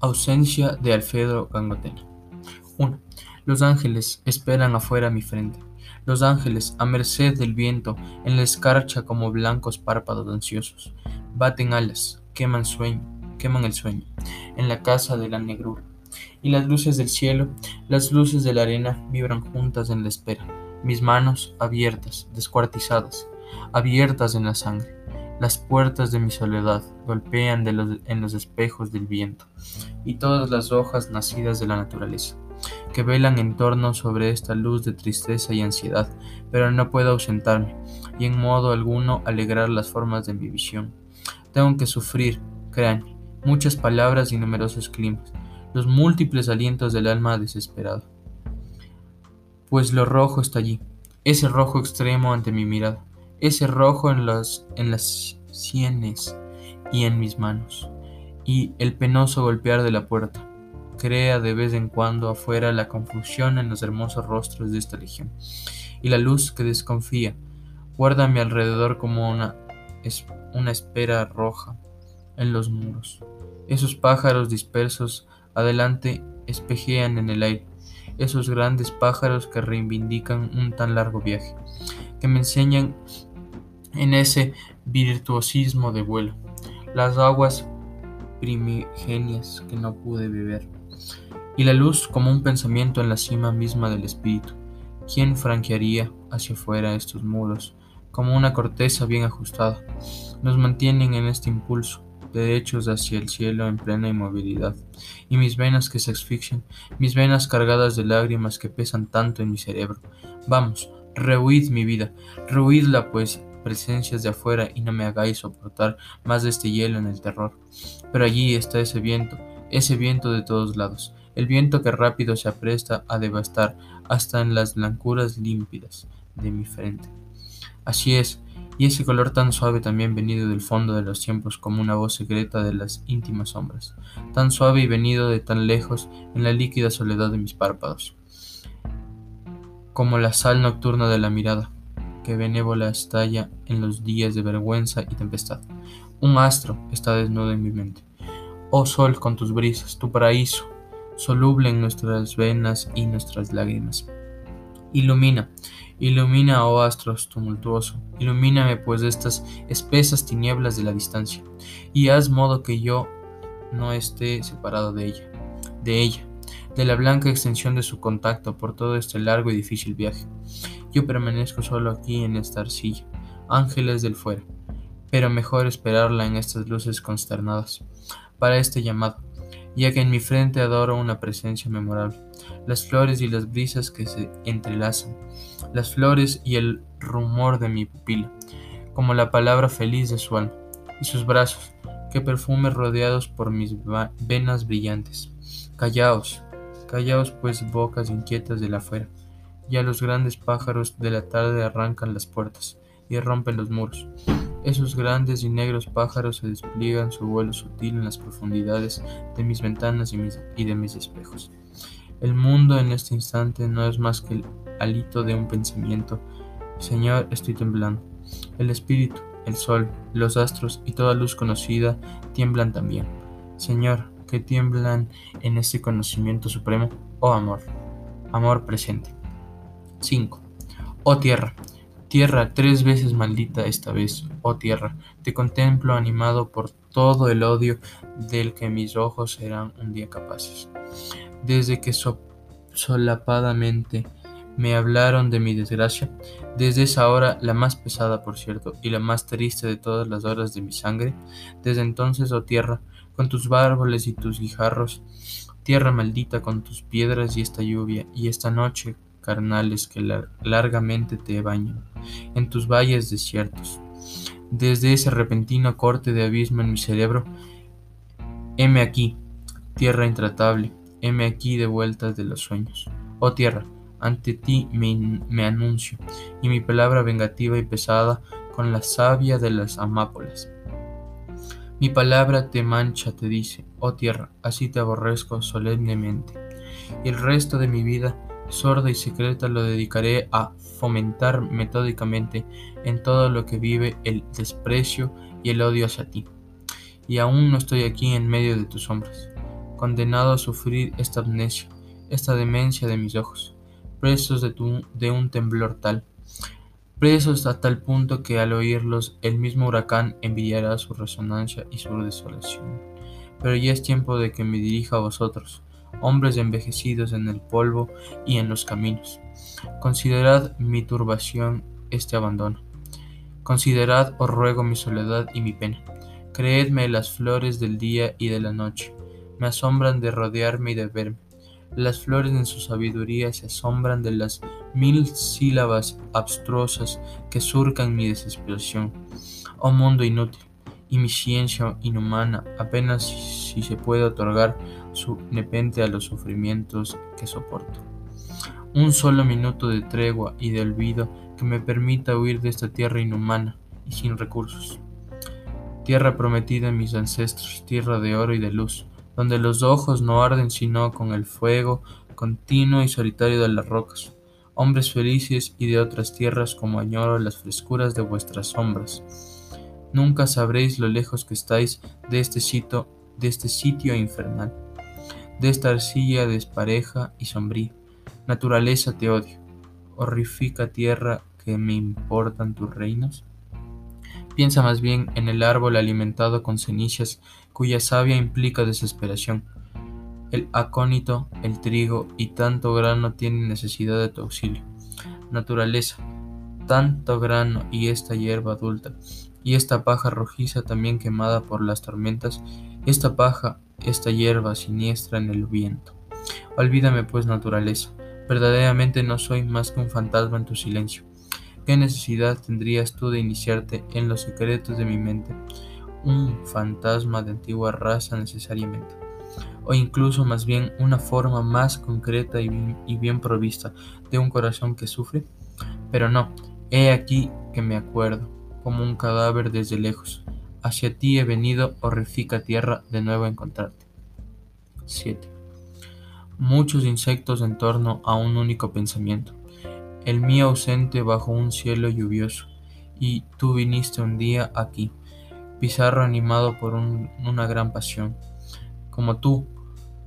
Ausencia de Alfredo Gangotena. 1. Los ángeles esperan afuera mi frente. Los ángeles, a merced del viento, en la escarcha como blancos párpados ansiosos, baten alas, queman sueño, queman el sueño, en la casa de la negrura. Y las luces del cielo, las luces de la arena, vibran juntas en la espera, mis manos abiertas, descuartizadas, abiertas en la sangre las puertas de mi soledad golpean en los espejos del viento, y todas las hojas nacidas de la naturaleza, que velan en torno sobre esta luz de tristeza y ansiedad, pero no puedo ausentarme, y en modo alguno alegrar las formas de mi visión. Tengo que sufrir, créanme, muchas palabras y numerosos climas, los múltiples alientos del alma desesperado. Pues lo rojo está allí, ese rojo extremo ante mi mirada ese rojo en, las sienes y en mis manos, y el penoso golpear de la puerta. Crea de vez en cuando afuera la confusión en los hermosos rostros de esta legión, y la luz que desconfía guarda a mi alrededor como una, una espera roja en los muros. Esos pájaros dispersos adelante espejean en el aire, esos grandes pájaros que reivindican un tan largo viaje, que me enseñan en ese virtuosismo de vuelo, las aguas primigenias que no pude beber, y la luz como un pensamiento en la cima misma del espíritu. ¿Quién franquearía hacia afuera estos muros, como una corteza bien ajustada? Nos mantienen en este impulso, derechos hacia el cielo en plena inmovilidad, y mis venas que se asfixian, mis venas cargadas de lágrimas que pesan tanto en mi cerebro. Vamos, rehuid mi vida, rehuidla pues, presencias de afuera y no me hagáis soportar más de este hielo en el terror. Pero allí está ese viento, ese viento de todos lados, el viento que rápido se apresta a devastar hasta en las blancuras límpidas de mi frente. Así es, y ese color tan suave también venido del fondo de los tiempos como una voz secreta de las íntimas sombras, tan suave y venido de tan lejos en la líquida soledad de mis párpados, como la sal nocturna de la mirada, que benévola estalla en los días de vergüenza y tempestad. Un astro está desnudo en mi mente. Oh sol con tus brisas, tu paraíso, soluble en nuestras venas y nuestras lágrimas. Ilumina, ilumina, oh astros tumultuoso, ilumíname pues estas espesas tinieblas de la distancia, y haz modo que yo no esté separado de ella, de ella, de la blanca extensión de su contacto por todo este largo y difícil viaje. Yo permanezco solo aquí en esta arcilla, ángeles del fuera, pero mejor esperarla en estas luces consternadas, para este llamado, ya que en mi frente adoro una presencia memorable, las flores y las brisas que se entrelazan, las flores y el rumor de mi pupila, como la palabra feliz de su alma, y sus brazos, que perfume rodeados por mis venas brillantes. Callaos, callaos pues bocas inquietas de la afuera, ya los grandes pájaros de la tarde arrancan las puertas y rompen los muros. Esos grandes y negros pájaros se despliegan su vuelo sutil en las profundidades de mis ventanas y, de mis espejos. El mundo en este instante no es más que el alito de un pensamiento. Señor, estoy temblando. El espíritu, el sol, los astros y toda luz conocida tiemblan también. Señor, que tiemblan en este conocimiento supremo, oh amor, amor presente. 5. Oh tierra, tierra tres veces maldita esta vez, oh tierra, te contemplo animado por todo el odio del que mis ojos serán un día capaces. Desde que solapadamente me hablaron de mi desgracia, desde esa hora, la más pesada por cierto, y la más triste de todas las horas de mi sangre, desde entonces, oh tierra, con tus árboles y tus guijarros, tierra maldita con tus piedras y esta lluvia, y esta noche carnales que largamente te bañan en tus valles desiertos. Desde ese repentino corte de abismo en mi cerebro, heme aquí, tierra intratable, heme aquí de vueltas de los sueños. Oh tierra, ante ti me, anuncio, y mi palabra vengativa y pesada con la savia de las amápolas. Mi palabra te mancha, te dice, oh tierra, así te aborrezco solemnemente. Y el resto de mi vida sorda y secreta lo dedicaré a fomentar metódicamente en todo lo que vive el desprecio y el odio hacia ti. Y aún no estoy aquí en medio de tus sombras. condenado a sufrir esta amnesia, esta demencia de mis ojos, presos de, un temblor tal, presos a tal punto que al oírlos el mismo huracán enviará su resonancia y su desolación. Pero ya es tiempo de que me dirija a vosotros, hombres envejecidos en el polvo y en los caminos. Considerad mi turbación, este abandono. Considerad, os ruego, mi soledad y mi pena. Creedme las flores del día y de la noche. Me asombran de rodearme y de verme. Las flores en su sabiduría se asombran de las mil sílabas abstrusas que surcan mi desesperación. Oh mundo inútil, y mi ciencia inhumana, apenas si se puede otorgar su nepente a los sufrimientos que soporto. Un solo minuto de tregua y de olvido que me permita huir de esta tierra inhumana y sin recursos. Tierra prometida a mis ancestros, tierra de oro y de luz, donde los ojos no arden sino con el fuego continuo y solitario de las rocas. Hombres felices y de otras tierras como añoro las frescuras de vuestras sombras. Nunca sabréis lo lejos que estáis de este sitio, de este sitio infernal, de esta arcilla despareja y sombría. Naturaleza te odio, horrifica tierra que me importan tus reinos. Piensa más bien en el árbol alimentado con cenizas cuya savia implica desesperación. El acónito, el trigo y tanto grano tienen necesidad de tu auxilio. Naturaleza, tanto grano y esta hierba adulta, y esta paja rojiza también quemada por las tormentas, esta paja, esta hierba siniestra en el viento. Olvídame pues, naturaleza, verdaderamente no soy más que un fantasma en tu silencio. ¿Qué necesidad tendrías tú de iniciarte en los secretos de mi mente? Un fantasma de antigua raza necesariamente. O incluso más bien una forma más concreta y bien, provista de un corazón que sufre. Pero no, he aquí que me acuerdo, como un cadáver desde lejos. Hacia ti he venido, horrifica tierra, de nuevo a encontrarte. 7. Muchos insectos en torno a un único pensamiento el mío ausente bajo un cielo lluvioso, y tú viniste un día aquí, Pizarro animado por una gran pasión. Como tú,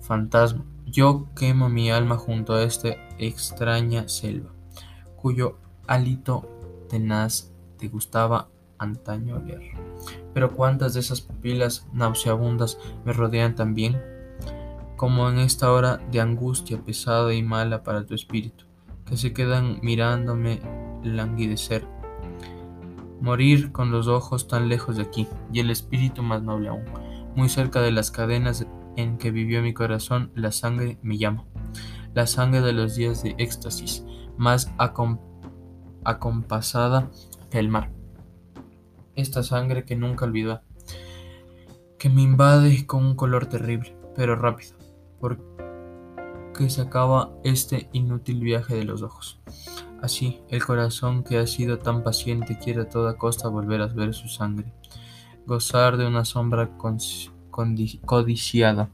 fantasma, yo quemo mi alma junto a esta extraña selva, cuyo hálito tenaz te gustaba antaño oler. Pero cuántas de esas pupilas nauseabundas me rodean también, como en esta hora de angustia pesada y mala para tu espíritu que se quedan mirándome languidecer. Morir con los ojos tan lejos de aquí, y el espíritu más noble aún. Muy cerca de las cadenas en que vivió mi corazón, la sangre me llama. La sangre de los días de éxtasis, más acompasada que el mar. Esta sangre que nunca olvidó, que me invade con un color terrible, pero rápido, porque que se acaba este inútil viaje de los ojos. Así, el corazón que ha sido tan paciente quiere a toda costa volver a ver su sangre, gozar de una sombra codiciada,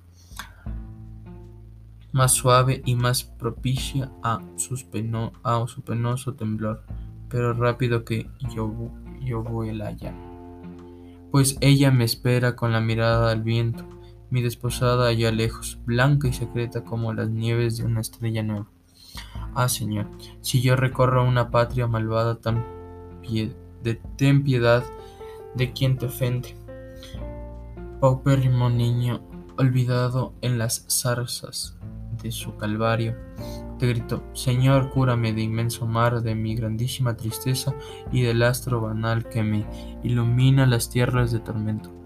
más suave y más propicia a, su penoso temblor, pero rápido que yo, yo vuela allá. Pues ella me espera con la mirada al viento, mi desposada allá lejos, blanca y secreta como las nieves de una estrella nueva. Ah, Señor, si yo recorro una patria malvada, tan de, ten piedad de quien te ofende. Paupérrimo niño, olvidado en las zarzas de su calvario, te grito, Señor, cúrame de inmenso mar, de mi grandísima tristeza y del astro banal que me ilumina las tierras de tormento.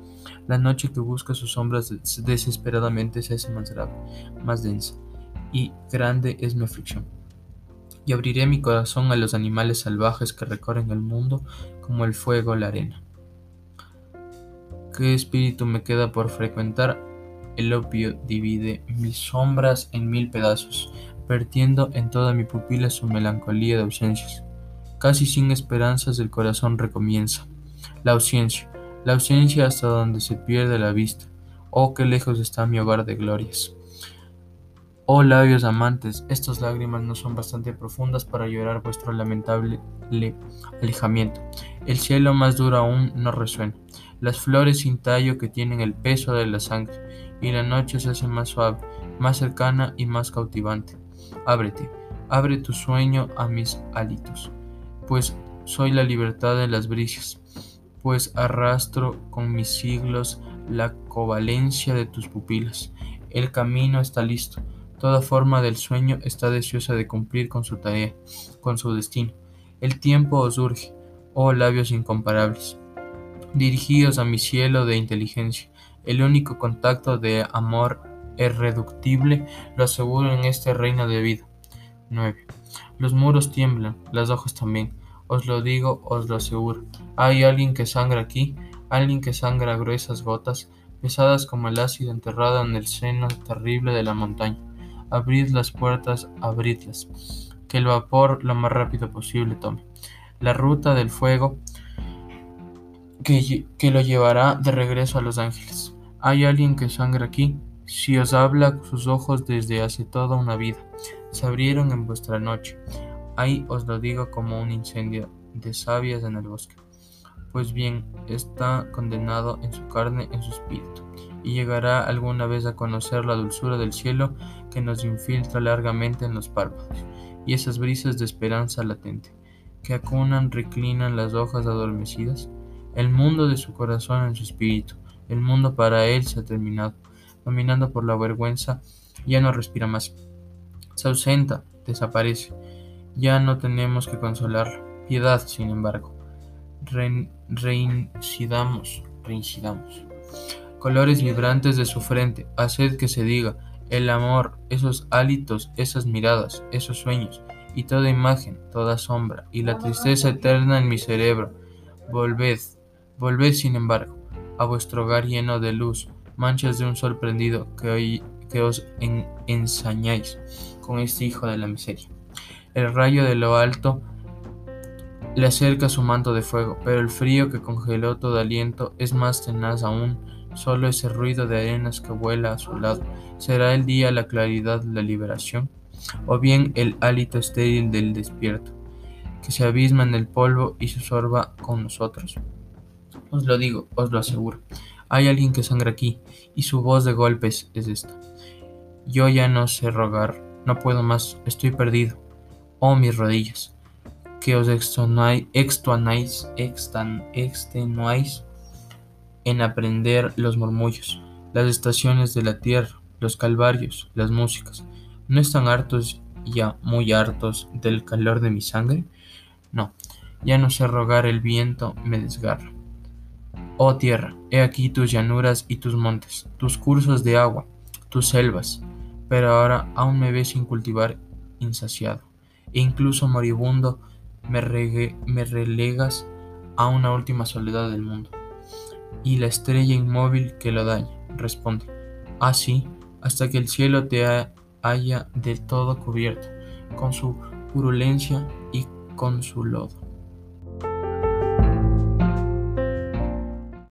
La noche que busca sus sombras desesperadamente se hace más grave, más densa, y grande es mi aflicción. Y abriré mi corazón a los animales salvajes que recorren el mundo como el fuego la arena. ¿Qué espíritu me queda por frecuentar? El opio divide mis sombras en mil pedazos, vertiendo en toda mi pupila su melancolía de ausencias. Casi sin esperanzas el corazón recomienza. La ausencia, la ausencia hasta donde se pierde la vista. Oh, qué lejos está mi hogar de glorias. Oh labios amantes, estas lágrimas no son bastante profundas para llorar vuestro lamentable alejamiento. El cielo más duro aún no resuena. Las flores sin tallo que tienen el peso de la sangre, y la noche se hace más suave, más cercana y más cautivante. Ábrete, abre tu sueño a mis halitos, pues soy la libertad de las brisas, pues arrastro con mis siglos la covalencia de tus pupilas. El camino está listo, toda forma del sueño está deseosa de cumplir con su tarea, con su destino. El tiempo os urge, oh labios incomparables. Dirigíos a mi cielo de inteligencia. El único contacto de amor irreductible lo aseguro en este reino de vida. 9. Los muros tiemblan, las hojas también. Os lo digo, os lo aseguro. Hay alguien que sangra aquí, alguien que sangra gruesas gotas, pesadas como el ácido enterrado en el seno terrible de la montaña. Abrid las puertas, abridlas. Que el vapor lo más rápido posible tome. La ruta del fuego que, lo llevará de regreso a Los Ángeles. Hay alguien que sangra aquí. Si os habla sus ojos desde hace toda una vida, se abrieron en vuestra noche. Ahí os lo digo como un incendio de sabias en el bosque. Pues bien, está condenado en su carne, en su espíritu, y llegará alguna vez a conocer la dulzura del cielo que nos infiltra largamente en los párpados, y esas brisas de esperanza latente, que acunan, reclinan las hojas adormecidas, el mundo de su corazón en su espíritu, el mundo para él se ha terminado. Dominando por la vergüenza, ya no respira más. Se ausenta, desaparece. Ya no tenemos que consolarlo. Piedad, sin embargo. reincidamos, reincidamos. Colores vibrantes de su frente, haced que se diga, el amor, esos hálitos, esas miradas, esos sueños, y toda imagen, toda sombra, y la tristeza eterna en mi cerebro. Volved, Volved, sin embargo, a vuestro hogar lleno de luz, manchas de un sol prendido, que, os ensañáis con este hijo de la miseria. El rayo de lo alto le acerca su manto de fuego, pero el frío que congeló todo aliento es más tenaz aún. Solo ese ruido de arenas que vuela a su lado. ¿Será el día la claridad la liberación? ¿O bien el hálito estéril del despierto, que se abisma en el polvo y se sorba con nosotros? Os lo digo, os lo aseguro. Hay alguien que sangra aquí, y su voz de golpes es esta. Yo ya no sé rogar, no puedo más, estoy perdido. Oh mis rodillas, que os extenuáis, extenuáis en aprender los murmullos, las estaciones de la tierra, los calvarios, las músicas. ¿No están hartos ya, muy hartos del calor de mi sangre? No, ya no sé rogar, el viento me desgarra. Oh tierra, he aquí tus llanuras y tus montes, tus cursos de agua, tus selvas, pero ahora aún me ves sin cultivar insaciado, incluso moribundo me, relegas a una última soledad del mundo. Y la estrella inmóvil que lo daña, responde, así, hasta que el cielo te haya del todo cubierto, con su purulencia y con su lodo.